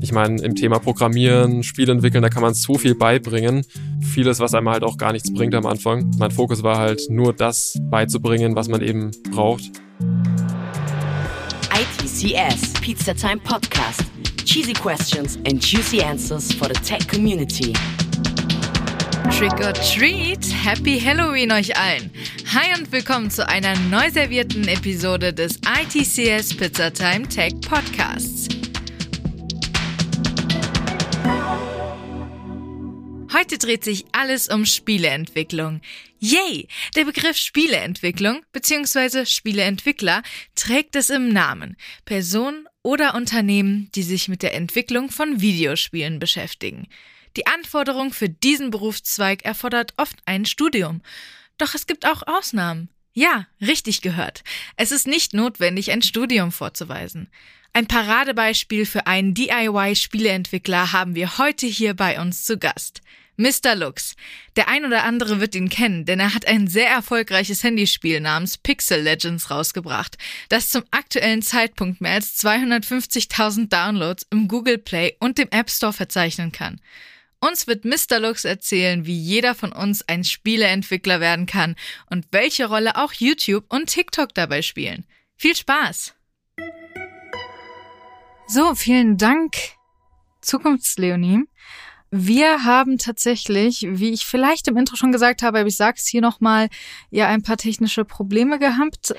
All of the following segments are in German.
Ich meine, im Thema Programmieren, Spiele entwickeln, da kann man so viel beibringen. Vieles, was einem halt auch gar nichts bringt am Anfang. Mein Fokus war halt nur das beizubringen, was man eben braucht. ITCS Pizza Time Podcast. Cheesy questions and juicy answers for the tech community. Trick or Treat! Happy Halloween euch allen! Hi und willkommen zu einer neu servierten Episode des ITCS Pizza Time Tech Podcasts. Heute dreht sich alles um Spieleentwicklung. Yay! Der Begriff Spieleentwicklung bzw. Spieleentwickler trägt es im Namen. Personen oder Unternehmen, die sich mit der Entwicklung von Videospielen beschäftigen. Die Anforderung für diesen Berufszweig erfordert oft ein Studium. Doch es gibt auch Ausnahmen. Ja, richtig gehört. Es ist nicht notwendig, ein Studium vorzuweisen. Ein Paradebeispiel für einen DIY-Spieleentwickler haben wir heute hier bei uns zu Gast. Mr. Lux. Der ein oder andere wird ihn kennen, denn er hat ein sehr erfolgreiches Handyspiel namens Pixel Legends rausgebracht, das zum aktuellen Zeitpunkt mehr als 250.000 Downloads im Google Play und dem App Store verzeichnen kann. Uns wird Mr. Lux erzählen, wie jeder von uns ein Spieleentwickler werden kann und welche Rolle auch YouTube und TikTok dabei spielen. Viel Spaß! So, vielen Dank, Zukunftsleonie. Wir haben tatsächlich, wie ich vielleicht im Intro schon gesagt habe, aber ich sag's hier nochmal, ja ein paar technische Probleme gehabt.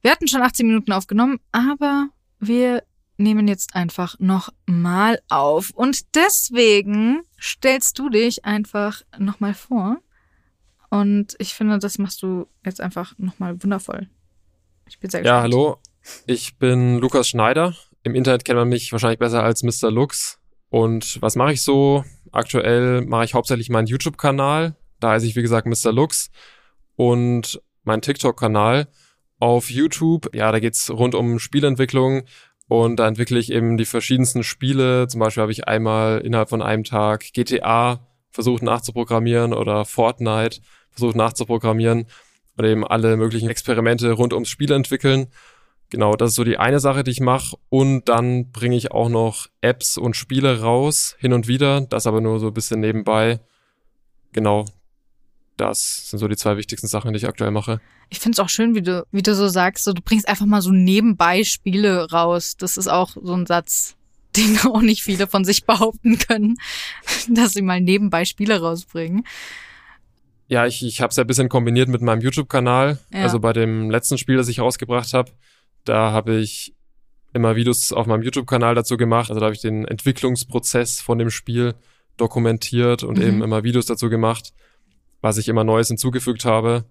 Wir hatten schon 18 Minuten aufgenommen, aber wir nehmen jetzt einfach nochmal auf. Und deswegen stellst du dich einfach nochmal vor. Und ich finde, das machst du jetzt einfach nochmal wundervoll. Ich bin sehr gespannt. Ja, hallo. Ich bin Lukas Schneider. Im Internet kennt man mich wahrscheinlich besser als Mr. Lux. Und was mache ich so? Aktuell mache ich hauptsächlich meinen YouTube-Kanal. Da heiße ich, wie gesagt, Mr. Lux. Und meinen TikTok-Kanal auf YouTube. Ja, da geht's rund um Spielentwicklung. Und da entwickle ich eben die verschiedensten Spiele. Zum Beispiel habe ich einmal innerhalb von einem Tag GTA versucht nachzuprogrammieren oder Fortnite versucht nachzuprogrammieren. Oder eben alle möglichen Experimente rund ums Spiel entwickeln. Genau, das ist so die eine Sache, die ich mache. Und dann bringe ich auch noch Apps und Spiele raus, hin und wieder. Das aber nur so ein bisschen nebenbei. Genau, das sind so die zwei wichtigsten Sachen, die ich aktuell mache. Ich finde es auch schön, wie du, wie du so sagst, so, du bringst einfach mal so nebenbei Spiele raus. Das ist auch so ein Satz, den auch nicht viele von sich behaupten können, dass sie mal nebenbei Spiele rausbringen. Ja, ich, ich habe es ja ein bisschen kombiniert mit meinem YouTube-Kanal. Ja. Also bei dem letzten Spiel, das ich rausgebracht habe, da habe ich immer Videos auf meinem YouTube-Kanal dazu gemacht. Also da habe ich den Entwicklungsprozess von dem Spiel dokumentiert und mhm. eben immer Videos dazu gemacht, was ich immer Neues hinzugefügt habe.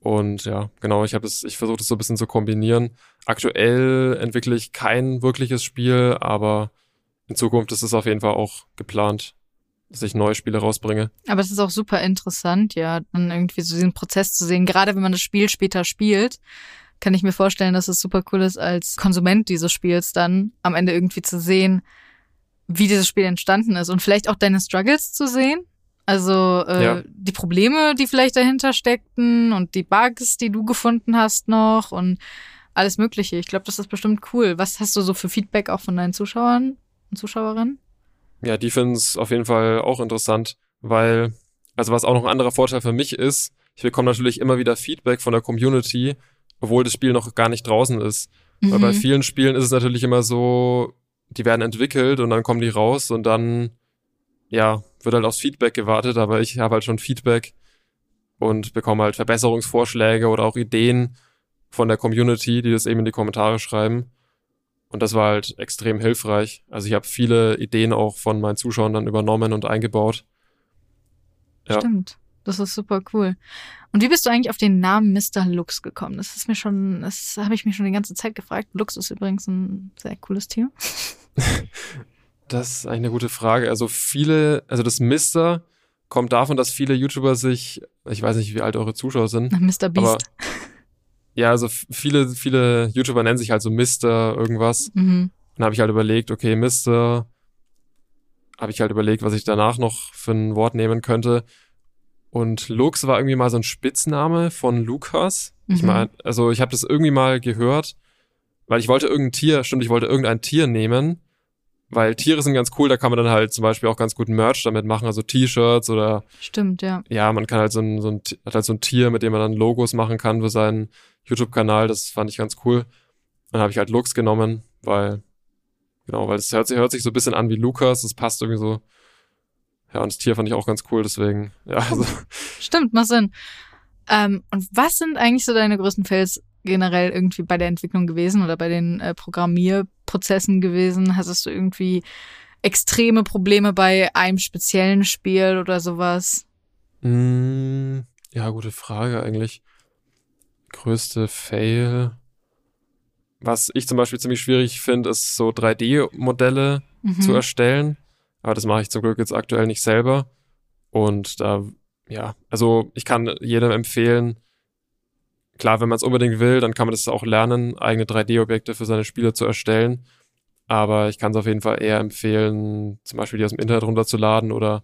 Und ja, genau, ich habe es, ich versuche das so ein bisschen zu kombinieren. Aktuell entwickle ich kein wirkliches Spiel, aber in Zukunft ist es auf jeden Fall auch geplant, dass ich neue Spiele rausbringe. Aber es ist auch super interessant, ja, dann irgendwie so diesen Prozess zu sehen, gerade wenn man das Spiel später spielt kann ich mir vorstellen, dass es super cool ist, als Konsument dieses Spiels dann am Ende irgendwie zu sehen, wie dieses Spiel entstanden ist und vielleicht auch deine Struggles zu sehen. Also äh, ja. die Probleme, die vielleicht dahinter steckten und die Bugs, die du gefunden hast noch und alles Mögliche. Ich glaube, das ist bestimmt cool. Was hast du so für Feedback auch von deinen Zuschauern und Zuschauerinnen? Ja, die finden es auf jeden Fall auch interessant, weil, also was auch noch ein anderer Vorteil für mich ist, ich bekomme natürlich immer wieder Feedback von der Community, obwohl das Spiel noch gar nicht draußen ist. Mhm. Weil bei mhm. vielen Spielen ist es natürlich immer so, die werden entwickelt und dann kommen die raus und dann, ja, wird halt aufs Feedback gewartet, aber ich habe halt schon Feedback und bekomme halt Verbesserungsvorschläge oder auch Ideen von der Community, die das eben in die Kommentare schreiben. Und das war halt extrem hilfreich. Also ich habe viele Ideen auch von meinen Zuschauern dann übernommen und eingebaut. Ja. Stimmt. Das ist super cool. Und wie bist du eigentlich auf den Namen Mr. Lux gekommen? Das ist mir schon, das habe ich mich schon die ganze Zeit gefragt. Lux ist übrigens ein sehr cooles Tier. das ist eigentlich eine gute Frage. Also viele, also das Mr. kommt davon, dass viele YouTuber sich, ich weiß nicht, wie alt eure Zuschauer sind. Mr. Beast. Aber, ja, also viele, viele YouTuber nennen sich halt so Mr. irgendwas. Mhm. Dann habe ich halt überlegt, okay, Mr. Habe ich halt überlegt, was ich danach noch für ein Wort nehmen könnte. Und Lux war irgendwie mal so ein Spitzname von Lukas. Mhm. Ich meine, also ich habe das irgendwie mal gehört weil ich wollte irgendein Tier, stimmt, ich wollte irgendein Tier nehmen, weil Tiere sind ganz cool, da kann man dann halt zum Beispiel auch ganz gut Merch damit machen, also T-Shirts oder. Stimmt, ja. Ja, man kann halt so ein, so ein, hat halt so ein Tier, mit dem man dann Logos machen kann für seinen YouTube-Kanal, das fand ich ganz cool. Dann habe ich halt Lux genommen, weil, genau, weil es hört sich, hört sich so ein bisschen an wie Lukas, das passt irgendwie so. Ja, und das Tier fand ich auch ganz cool, deswegen, ja. Also. Stimmt, macht Sinn. Ähm, und was sind eigentlich so deine größten Fails generell irgendwie bei der Entwicklung gewesen oder bei den äh, Programmierprozessen gewesen? Hattest du irgendwie extreme Probleme bei einem speziellen Spiel oder sowas? Mm, ja, gute Frage eigentlich. Größte Fail. Was ich zum Beispiel ziemlich schwierig finde, ist so 3D-Modelle mhm. zu erstellen. Aber das mache ich zum Glück jetzt aktuell nicht selber. Und da, ja, also ich kann jedem empfehlen, klar, wenn man es unbedingt will, dann kann man das auch lernen, eigene 3D-Objekte für seine Spiele zu erstellen. Aber ich kann es auf jeden Fall eher empfehlen, zum Beispiel die aus dem Internet runterzuladen oder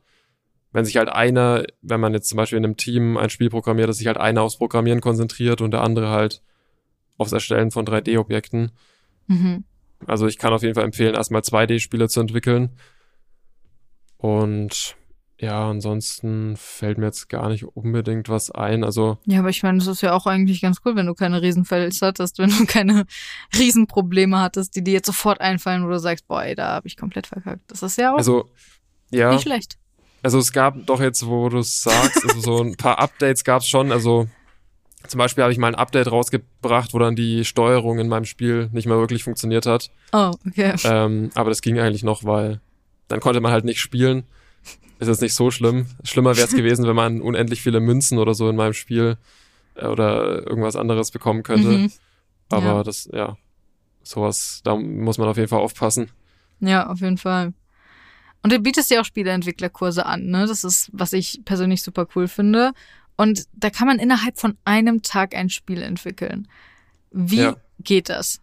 wenn sich halt einer, wenn man jetzt zum Beispiel in einem Team ein Spiel programmiert, dass sich halt einer aufs Programmieren konzentriert und der andere halt aufs Erstellen von 3D-Objekten. Mhm. Also ich kann auf jeden Fall empfehlen, erstmal 2D-Spiele zu entwickeln. Und ja, ansonsten fällt mir jetzt gar nicht unbedingt was ein. Also ja, aber ich meine, es ist ja auch eigentlich ganz cool, wenn du keine Riesenfälls hattest, wenn du keine Riesenprobleme hattest, die dir jetzt sofort einfallen, wo du sagst, boah, ey, da habe ich komplett verkackt. Das ist ja auch also, ja, nicht schlecht. Also es gab doch jetzt, wo du es sagst, also so ein paar Updates gab es schon. Also zum Beispiel habe ich mal ein Update rausgebracht, wo dann die Steuerung in meinem Spiel nicht mehr wirklich funktioniert hat. Oh, okay. Ähm, aber das ging eigentlich noch, weil dann konnte man halt nicht spielen ist jetzt nicht so schlimm. Schlimmer wäre es gewesen, wenn man unendlich viele Münzen oder so in meinem Spiel äh, oder irgendwas anderes bekommen könnte. Mhm. Aber ja. das, ja, sowas, da muss man auf jeden Fall aufpassen. Ja, auf jeden Fall. Und du bietest ja auch Spieleentwicklerkurse an, ne? Das ist, was ich persönlich super cool finde. Und da kann man innerhalb von einem Tag ein Spiel entwickeln. Wie ja. geht das?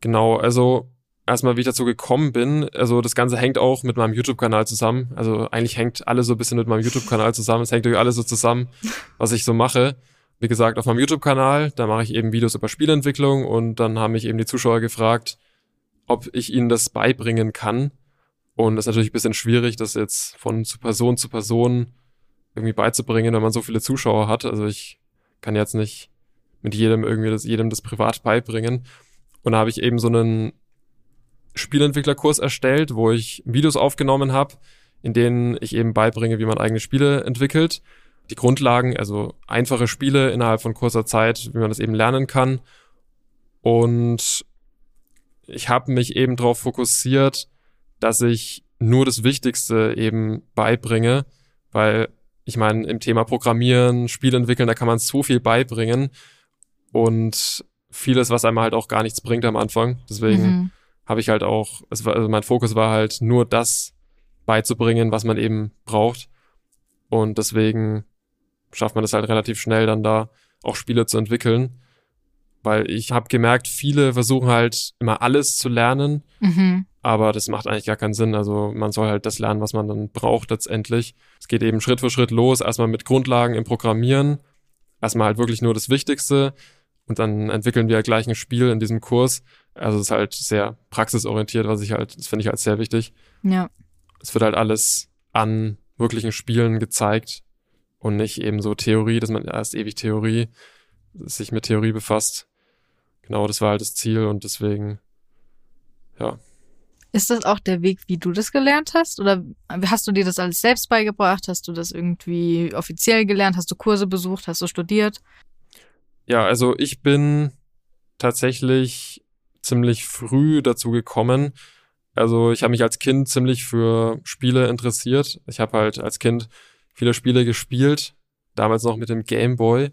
Genau, also erstmal, wie ich dazu gekommen bin. Also das Ganze hängt auch mit meinem YouTube-Kanal zusammen. Also eigentlich hängt alles so ein bisschen mit meinem YouTube-Kanal zusammen. Es hängt durch alles so zusammen, was ich so mache. Wie gesagt, auf meinem YouTube-Kanal, da mache ich eben Videos über Spielentwicklung und dann haben mich eben die Zuschauer gefragt, ob ich ihnen das beibringen kann. Und das ist natürlich ein bisschen schwierig, das jetzt von Person zu Person irgendwie beizubringen, wenn man so viele Zuschauer hat. Also ich kann jetzt nicht mit jedem irgendwie das, jedem das privat beibringen. Und da habe ich eben so einen Spielentwicklerkurs erstellt, wo ich Videos aufgenommen habe, in denen ich eben beibringe, wie man eigene Spiele entwickelt. Die Grundlagen, also einfache Spiele innerhalb von kurzer Zeit, wie man das eben lernen kann. Und ich habe mich eben darauf fokussiert, dass ich nur das Wichtigste eben beibringe, weil ich meine, im Thema Programmieren, Spiel entwickeln, da kann man so viel beibringen und vieles, was einem halt auch gar nichts bringt am Anfang. Deswegen mhm habe ich halt auch, es war, also mein Fokus war halt nur das beizubringen, was man eben braucht. Und deswegen schafft man das halt relativ schnell dann da auch Spiele zu entwickeln. Weil ich habe gemerkt, viele versuchen halt immer alles zu lernen, mhm. aber das macht eigentlich gar keinen Sinn. Also man soll halt das lernen, was man dann braucht letztendlich. Es geht eben Schritt für Schritt los, erstmal mit Grundlagen im Programmieren, erstmal halt wirklich nur das Wichtigste und dann entwickeln wir gleich ein Spiel in diesem Kurs. Also es ist halt sehr praxisorientiert, was ich halt, das finde ich halt sehr wichtig. Ja. Es wird halt alles an wirklichen Spielen gezeigt und nicht eben so Theorie, dass man erst ewig Theorie, sich mit Theorie befasst. Genau, das war halt das Ziel und deswegen, ja. Ist das auch der Weg, wie du das gelernt hast? Oder hast du dir das alles selbst beigebracht? Hast du das irgendwie offiziell gelernt? Hast du Kurse besucht? Hast du studiert? Ja, also ich bin tatsächlich ziemlich früh dazu gekommen. Also ich habe mich als Kind ziemlich für Spiele interessiert. Ich habe halt als Kind viele Spiele gespielt, damals noch mit dem Game Boy.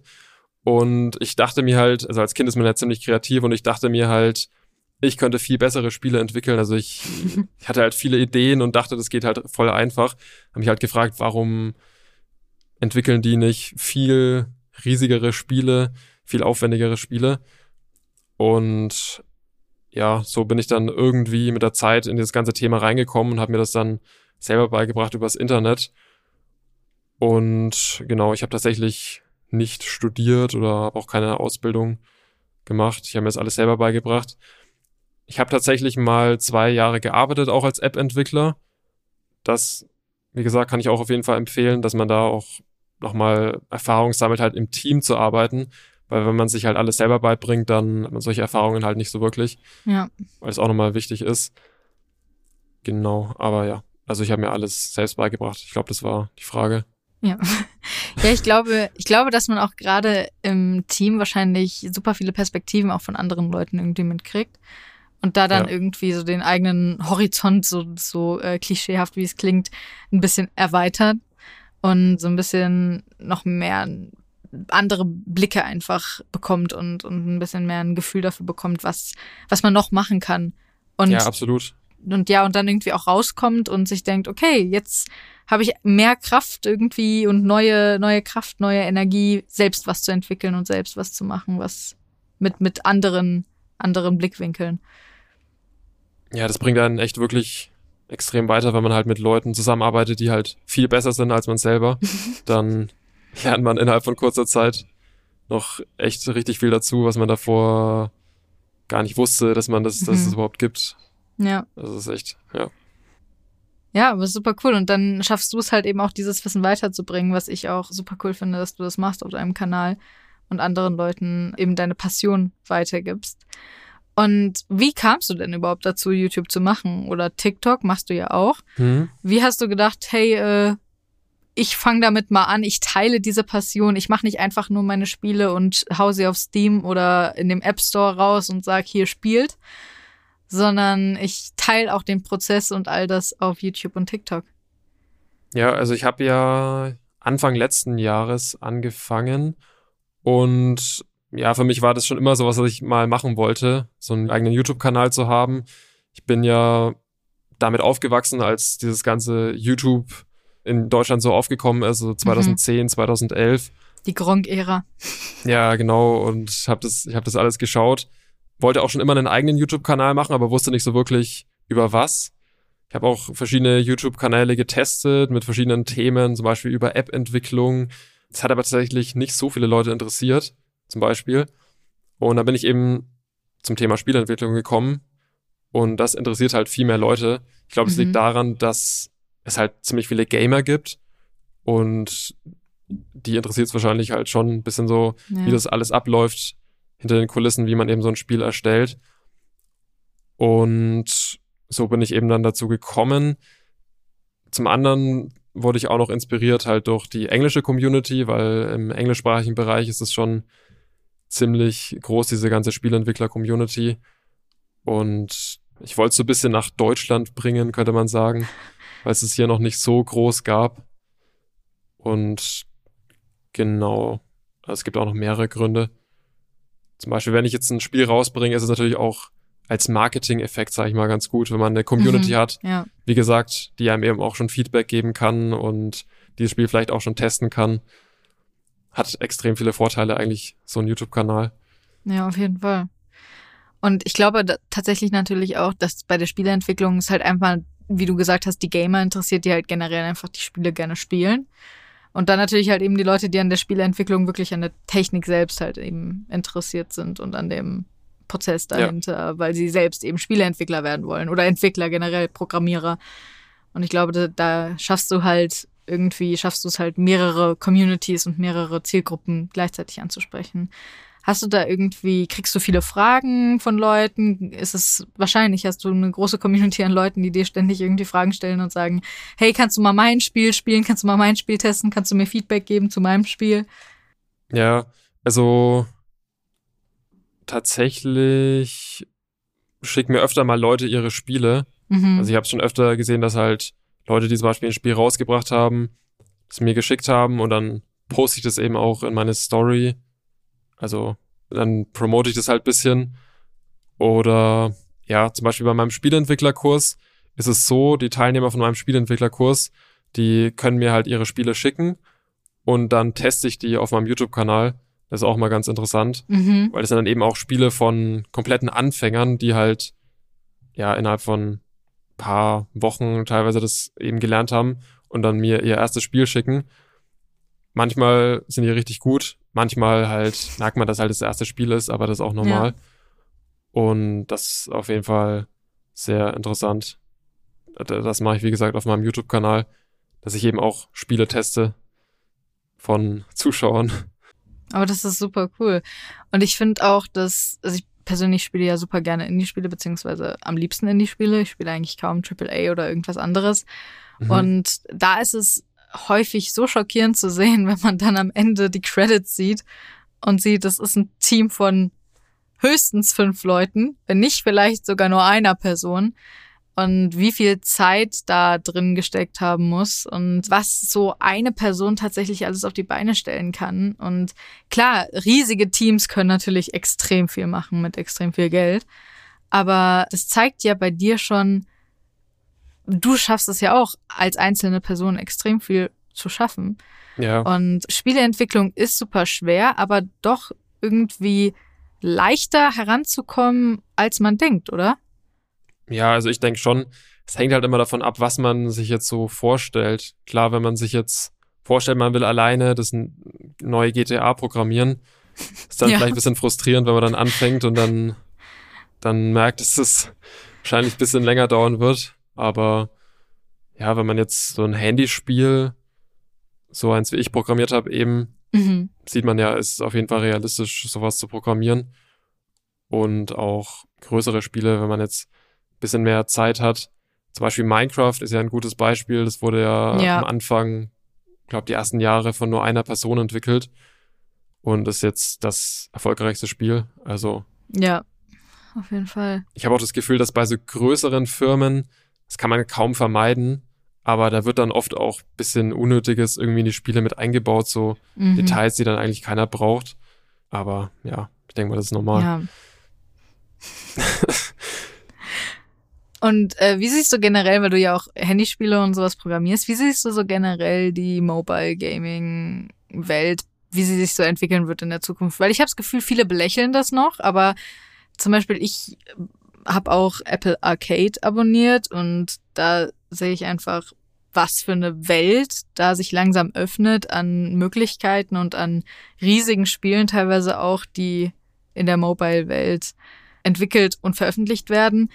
Und ich dachte mir halt, also als Kind ist man ja ziemlich kreativ und ich dachte mir halt, ich könnte viel bessere Spiele entwickeln. Also ich, ich hatte halt viele Ideen und dachte, das geht halt voll einfach. Habe mich halt gefragt, warum entwickeln die nicht viel riesigere Spiele, viel aufwendigere Spiele. Und ja, so bin ich dann irgendwie mit der Zeit in dieses ganze Thema reingekommen und habe mir das dann selber beigebracht übers Internet. Und genau, ich habe tatsächlich nicht studiert oder habe auch keine Ausbildung gemacht. Ich habe mir das alles selber beigebracht. Ich habe tatsächlich mal zwei Jahre gearbeitet, auch als App-Entwickler. Das, wie gesagt, kann ich auch auf jeden Fall empfehlen, dass man da auch nochmal Erfahrung sammelt, halt im Team zu arbeiten. Weil wenn man sich halt alles selber beibringt, dann hat man solche Erfahrungen halt nicht so wirklich. Ja. Weil es auch nochmal wichtig ist. Genau, aber ja. Also ich habe mir alles selbst beigebracht. Ich glaube, das war die Frage. Ja. Ja, ich glaube, ich glaube, dass man auch gerade im Team wahrscheinlich super viele Perspektiven auch von anderen Leuten irgendwie mitkriegt. Und da dann ja. irgendwie so den eigenen Horizont, so, so äh, klischeehaft wie es klingt, ein bisschen erweitert und so ein bisschen noch mehr andere Blicke einfach bekommt und, und ein bisschen mehr ein Gefühl dafür bekommt, was, was man noch machen kann. Und, ja, absolut. Und ja, und dann irgendwie auch rauskommt und sich denkt, okay, jetzt habe ich mehr Kraft irgendwie und neue, neue Kraft, neue Energie, selbst was zu entwickeln und selbst was zu machen, was mit, mit anderen, anderen Blickwinkeln. Ja, das bringt einen echt wirklich extrem weiter, wenn man halt mit Leuten zusammenarbeitet, die halt viel besser sind als man selber. Dann lernt man innerhalb von kurzer Zeit noch echt richtig viel dazu, was man davor gar nicht wusste, dass man das, mhm. dass es überhaupt gibt. Ja. Das ist echt, ja. Ja, aber super cool. Und dann schaffst du es halt eben auch, dieses Wissen weiterzubringen, was ich auch super cool finde, dass du das machst auf deinem Kanal und anderen Leuten eben deine Passion weitergibst. Und wie kamst du denn überhaupt dazu, YouTube zu machen? Oder TikTok machst du ja auch. Mhm. Wie hast du gedacht, hey, äh, ich fange damit mal an, ich teile diese Passion, ich mache nicht einfach nur meine Spiele und hau sie auf Steam oder in dem App Store raus und sag, hier spielt, sondern ich teile auch den Prozess und all das auf YouTube und TikTok. Ja, also ich habe ja Anfang letzten Jahres angefangen und ja, für mich war das schon immer so was, was ich mal machen wollte, so einen eigenen YouTube-Kanal zu haben. Ich bin ja damit aufgewachsen, als dieses ganze YouTube in Deutschland so aufgekommen ist, so 2010, mhm. 2011. Die Gronk-Ära. Ja, genau. Und hab das, ich habe das alles geschaut. Wollte auch schon immer einen eigenen YouTube-Kanal machen, aber wusste nicht so wirklich über was. Ich habe auch verschiedene YouTube-Kanäle getestet mit verschiedenen Themen, zum Beispiel über App-Entwicklung. Das hat aber tatsächlich nicht so viele Leute interessiert, zum Beispiel. Und da bin ich eben zum Thema Spielentwicklung gekommen. Und das interessiert halt viel mehr Leute. Ich glaube, es mhm. liegt daran, dass es halt ziemlich viele Gamer gibt und die interessiert es wahrscheinlich halt schon ein bisschen so, ja. wie das alles abläuft hinter den Kulissen, wie man eben so ein Spiel erstellt. Und so bin ich eben dann dazu gekommen. Zum anderen wurde ich auch noch inspiriert halt durch die englische Community, weil im englischsprachigen Bereich ist es schon ziemlich groß, diese ganze Spielentwickler-Community. Und ich wollte es so ein bisschen nach Deutschland bringen, könnte man sagen weil es es hier noch nicht so groß gab. Und genau, es gibt auch noch mehrere Gründe. Zum Beispiel, wenn ich jetzt ein Spiel rausbringe, ist es natürlich auch als Marketing-Effekt, sage ich mal, ganz gut, wenn man eine Community mhm, hat, ja. wie gesagt, die einem eben auch schon Feedback geben kann und dieses Spiel vielleicht auch schon testen kann. Hat extrem viele Vorteile eigentlich, so ein YouTube-Kanal. Ja, auf jeden Fall. Und ich glaube tatsächlich natürlich auch, dass bei der Spieleentwicklung es halt einfach wie du gesagt hast, die Gamer interessiert, die halt generell einfach die Spiele gerne spielen. Und dann natürlich halt eben die Leute, die an der Spieleentwicklung wirklich an der Technik selbst halt eben interessiert sind und an dem Prozess dahinter, ja. weil sie selbst eben Spieleentwickler werden wollen oder Entwickler generell, Programmierer. Und ich glaube, da, da schaffst du halt irgendwie, schaffst du es halt mehrere Communities und mehrere Zielgruppen gleichzeitig anzusprechen. Hast du da irgendwie, kriegst du viele Fragen von Leuten? Ist es wahrscheinlich, hast du eine große Community an Leuten, die dir ständig irgendwie Fragen stellen und sagen, hey, kannst du mal mein Spiel spielen? Kannst du mal mein Spiel testen? Kannst du mir Feedback geben zu meinem Spiel? Ja, also tatsächlich schicken mir öfter mal Leute ihre Spiele. Mhm. Also ich habe schon öfter gesehen, dass halt Leute, die zum Beispiel ein Spiel rausgebracht haben, es mir geschickt haben und dann poste ich das eben auch in meine Story also dann promote ich das halt bisschen. Oder ja, zum Beispiel bei meinem Spielentwicklerkurs ist es so, die Teilnehmer von meinem Spielentwicklerkurs, die können mir halt ihre Spiele schicken und dann teste ich die auf meinem YouTube-Kanal. Das ist auch mal ganz interessant, mhm. weil das sind dann eben auch Spiele von kompletten Anfängern, die halt ja innerhalb von paar Wochen teilweise das eben gelernt haben und dann mir ihr erstes Spiel schicken. Manchmal sind die richtig gut, Manchmal halt merkt man, dass halt das erste Spiel ist, aber das ist auch normal. Ja. Und das ist auf jeden Fall sehr interessant. Das mache ich, wie gesagt, auf meinem YouTube-Kanal, dass ich eben auch Spiele teste von Zuschauern. Aber das ist super cool. Und ich finde auch, dass, also ich persönlich spiele ja super gerne Indie-Spiele, beziehungsweise am liebsten Indie-Spiele. Ich spiele eigentlich kaum AAA oder irgendwas anderes. Mhm. Und da ist es häufig so schockierend zu sehen, wenn man dann am Ende die Credits sieht und sieht, das ist ein Team von höchstens fünf Leuten, wenn nicht vielleicht sogar nur einer Person und wie viel Zeit da drin gesteckt haben muss und was so eine Person tatsächlich alles auf die Beine stellen kann. Und klar, riesige Teams können natürlich extrem viel machen mit extrem viel Geld. Aber das zeigt ja bei dir schon, du schaffst es ja auch als einzelne Person extrem viel zu schaffen. Ja. Und Spieleentwicklung ist super schwer, aber doch irgendwie leichter heranzukommen, als man denkt, oder? Ja, also ich denke schon, es hängt halt immer davon ab, was man sich jetzt so vorstellt. Klar, wenn man sich jetzt vorstellt, man will alleine das neue GTA programmieren, ist dann ja. vielleicht ein bisschen frustrierend, wenn man dann anfängt und dann, dann merkt, dass es wahrscheinlich ein bisschen länger dauern wird. Aber ja, wenn man jetzt so ein Handyspiel, so eins wie ich programmiert habe, eben, mhm. sieht man ja, ist es auf jeden Fall realistisch, sowas zu programmieren. Und auch größere Spiele, wenn man jetzt bisschen mehr Zeit hat. Zum Beispiel Minecraft ist ja ein gutes Beispiel. Das wurde ja, ja. am Anfang, glaube die ersten Jahre von nur einer Person entwickelt und ist jetzt das erfolgreichste Spiel. Also ja, auf jeden Fall. Ich habe auch das Gefühl, dass bei so größeren Firmen das kann man kaum vermeiden, aber da wird dann oft auch bisschen Unnötiges irgendwie in die Spiele mit eingebaut, so mhm. Details, die dann eigentlich keiner braucht. Aber ja, ich denke mal, das ist normal. Ja. Und äh, wie siehst du generell, weil du ja auch Handyspiele und sowas programmierst, wie siehst du so generell die Mobile Gaming Welt, wie sie sich so entwickeln wird in der Zukunft? Weil ich habe das Gefühl, viele belächeln das noch, aber zum Beispiel ich habe auch Apple Arcade abonniert und da sehe ich einfach, was für eine Welt da sich langsam öffnet an Möglichkeiten und an riesigen Spielen teilweise auch, die in der Mobile-Welt entwickelt und veröffentlicht werden.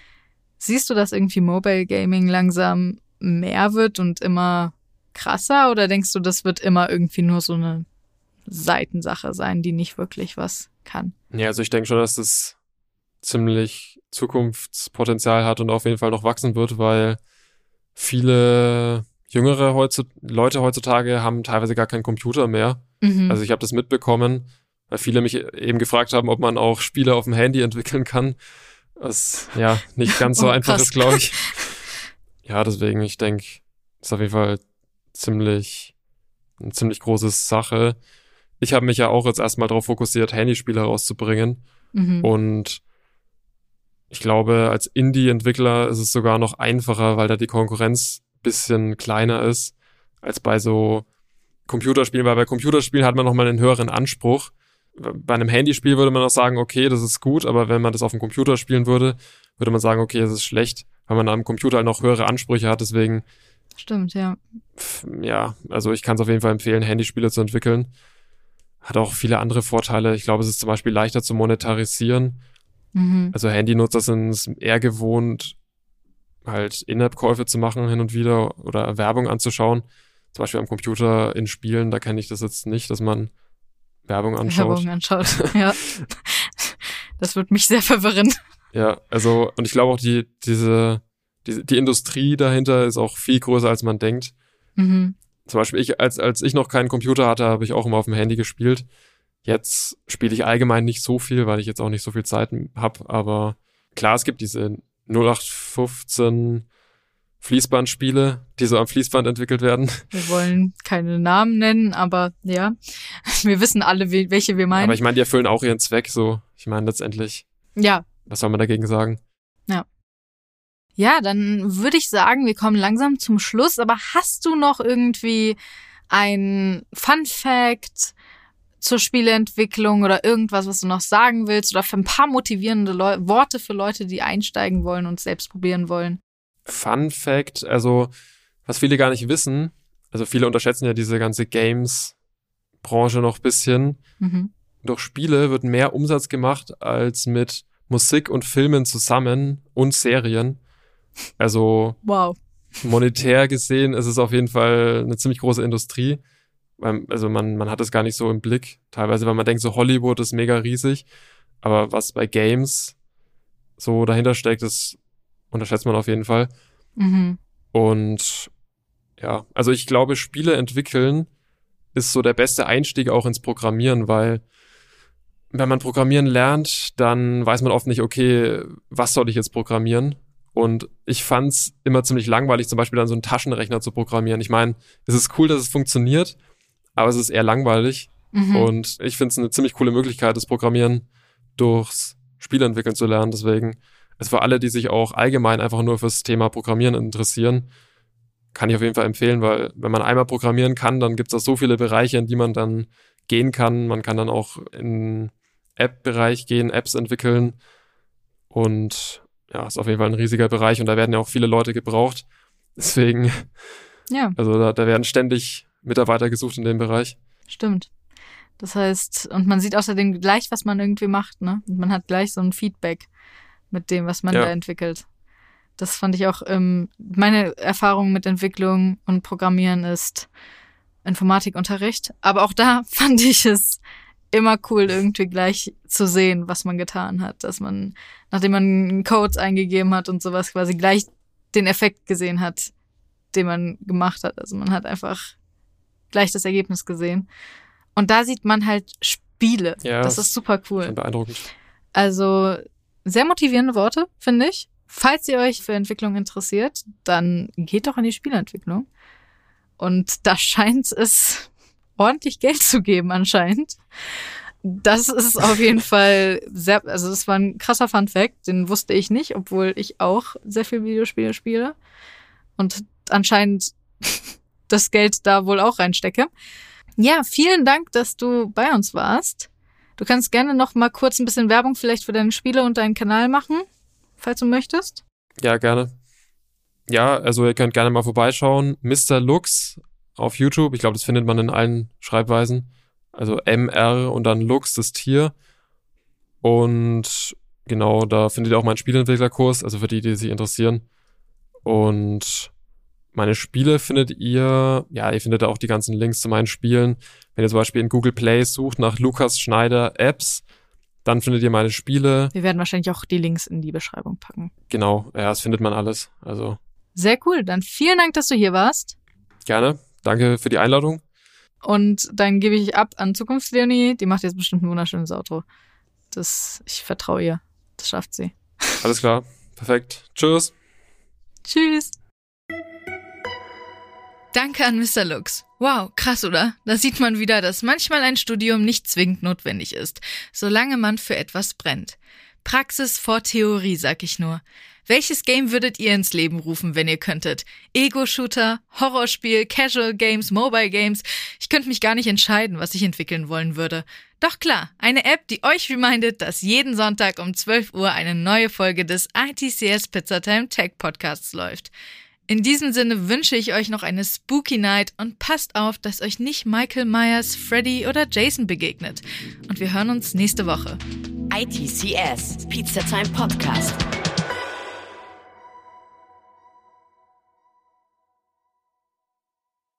Siehst du, dass irgendwie Mobile Gaming langsam mehr wird und immer krasser oder denkst du, das wird immer irgendwie nur so eine Seitensache sein, die nicht wirklich was kann? Ja, also ich denke schon, dass das ziemlich Zukunftspotenzial hat und auf jeden Fall noch wachsen wird, weil viele jüngere heutzu Leute heutzutage haben teilweise gar keinen Computer mehr. Mhm. Also ich habe das mitbekommen, weil viele mich eben gefragt haben, ob man auch Spiele auf dem Handy entwickeln kann. Was ja nicht ganz so oh, einfach ist, glaube ich. Ja, deswegen, ich denke, ist auf jeden Fall ziemlich, eine ziemlich große Sache. Ich habe mich ja auch jetzt erstmal darauf fokussiert, Handyspiele rauszubringen. Mhm. Und ich glaube, als Indie-Entwickler ist es sogar noch einfacher, weil da die Konkurrenz bisschen kleiner ist als bei so Computerspielen, weil bei Computerspielen hat man nochmal einen höheren Anspruch bei einem Handyspiel würde man auch sagen, okay, das ist gut, aber wenn man das auf dem Computer spielen würde, würde man sagen, okay, das ist schlecht, weil man am Computer halt noch höhere Ansprüche hat, deswegen. Stimmt, ja. Ja, also ich kann es auf jeden Fall empfehlen, Handyspiele zu entwickeln. Hat auch viele andere Vorteile. Ich glaube, es ist zum Beispiel leichter zu monetarisieren. Mhm. Also Handynutzer sind es eher gewohnt, halt In-App-Käufe zu machen hin und wieder oder Werbung anzuschauen. Zum Beispiel am Computer in Spielen, da kenne ich das jetzt nicht, dass man Werbung anschaut. Werbung anschaut, ja. Das wird mich sehr verwirren. Ja, also, und ich glaube auch, die, diese, die, die Industrie dahinter ist auch viel größer, als man denkt. Mhm. Zum Beispiel, ich, als, als ich noch keinen Computer hatte, habe ich auch immer auf dem Handy gespielt. Jetzt spiele ich allgemein nicht so viel, weil ich jetzt auch nicht so viel Zeit habe. Aber klar, es gibt diese 0815 Fließbandspiele, die so am Fließband entwickelt werden. Wir wollen keine Namen nennen, aber ja, wir wissen alle, welche wir meinen. Aber ich meine, die erfüllen auch ihren Zweck so. Ich meine, letztendlich. Ja. Was soll man dagegen sagen? Ja. Ja, dann würde ich sagen, wir kommen langsam zum Schluss, aber hast du noch irgendwie ein Fun Fact zur Spieleentwicklung oder irgendwas, was du noch sagen willst oder für ein paar motivierende Leu Worte für Leute, die einsteigen wollen und selbst probieren wollen? Fun Fact, also was viele gar nicht wissen, also viele unterschätzen ja diese ganze Games Branche noch bisschen. Mhm. Durch Spiele wird mehr Umsatz gemacht als mit Musik und Filmen zusammen und Serien. Also wow. monetär gesehen ist es auf jeden Fall eine ziemlich große Industrie. Also man, man hat es gar nicht so im Blick. Teilweise, weil man denkt, so Hollywood ist mega riesig. Aber was bei Games so dahinter steckt, das unterschätzt man auf jeden Fall. Mhm. Und ja, also ich glaube, Spiele entwickeln ist so der beste Einstieg auch ins Programmieren, weil wenn man Programmieren lernt, dann weiß man oft nicht, okay, was soll ich jetzt programmieren? Und ich fand's immer ziemlich langweilig, zum Beispiel dann so einen Taschenrechner zu programmieren. Ich meine, es ist cool, dass es funktioniert, aber es ist eher langweilig. Mhm. Und ich finde es eine ziemlich coole Möglichkeit, das Programmieren durchs Spiel entwickeln zu lernen. Deswegen ist für alle, die sich auch allgemein einfach nur fürs Thema Programmieren interessieren, kann ich auf jeden Fall empfehlen, weil wenn man einmal programmieren kann, dann gibt es auch so viele Bereiche, in die man dann gehen kann. Man kann dann auch in App-Bereich gehen, Apps entwickeln und ja, ist auf jeden Fall ein riesiger Bereich und da werden ja auch viele Leute gebraucht. Deswegen, ja. also da, da werden ständig Mitarbeiter gesucht in dem Bereich. Stimmt. Das heißt, und man sieht außerdem gleich, was man irgendwie macht, ne? Und man hat gleich so ein Feedback mit dem, was man ja. da entwickelt. Das fand ich auch, ähm, meine Erfahrung mit Entwicklung und Programmieren ist Informatikunterricht. Aber auch da fand ich es immer cool, irgendwie gleich zu sehen, was man getan hat. Dass man, nachdem man Codes eingegeben hat und sowas, quasi gleich den Effekt gesehen hat, den man gemacht hat. Also man hat einfach gleich das Ergebnis gesehen. Und da sieht man halt Spiele. Ja, das ist super cool. Beeindruckend. Also sehr motivierende Worte, finde ich. Falls ihr euch für Entwicklung interessiert, dann geht doch an die Spielentwicklung. Und da scheint es ordentlich Geld zu geben anscheinend. Das ist auf jeden Fall sehr, also das war ein krasser Fun Fact, den wusste ich nicht, obwohl ich auch sehr viel Videospiele spiele und anscheinend das Geld da wohl auch reinstecke. Ja, vielen Dank, dass du bei uns warst. Du kannst gerne noch mal kurz ein bisschen Werbung vielleicht für deine Spiele und deinen Kanal machen, falls du möchtest. Ja, gerne. Ja, also ihr könnt gerne mal vorbeischauen. Mr. Lux auf YouTube. Ich glaube, das findet man in allen Schreibweisen. Also MR und dann Lux, das Tier. Und genau, da findet ihr auch meinen Spielentwicklerkurs, also für die, die sich interessieren. Und meine Spiele findet ihr, ja, ihr findet da auch die ganzen Links zu meinen Spielen. Wenn ihr zum Beispiel in Google Play sucht nach Lukas Schneider Apps, dann findet ihr meine Spiele. Wir werden wahrscheinlich auch die Links in die Beschreibung packen. Genau, ja, das findet man alles. Also. Sehr cool. Dann vielen Dank, dass du hier warst. Gerne. Danke für die Einladung. Und dann gebe ich ab an Zukunftsleonie. Die macht jetzt bestimmt ein wunderschönes Auto. Das, ich vertraue ihr. Das schafft sie. Alles klar. Perfekt. Tschüss. Tschüss. Danke an Mr. Lux. Wow, krass, oder? Da sieht man wieder, dass manchmal ein Studium nicht zwingend notwendig ist, solange man für etwas brennt. Praxis vor Theorie, sag ich nur. Welches Game würdet ihr ins Leben rufen, wenn ihr könntet? Ego-Shooter, Horrorspiel, Casual Games, Mobile Games? Ich könnte mich gar nicht entscheiden, was ich entwickeln wollen würde. Doch klar, eine App, die euch remindet, dass jeden Sonntag um 12 Uhr eine neue Folge des ITCS Pizzatime Tech Podcasts läuft. In diesem Sinne wünsche ich euch noch eine Spooky Night und passt auf, dass euch nicht Michael Myers, Freddy oder Jason begegnet. Und wir hören uns nächste Woche. ITCS Pizza Time Podcast.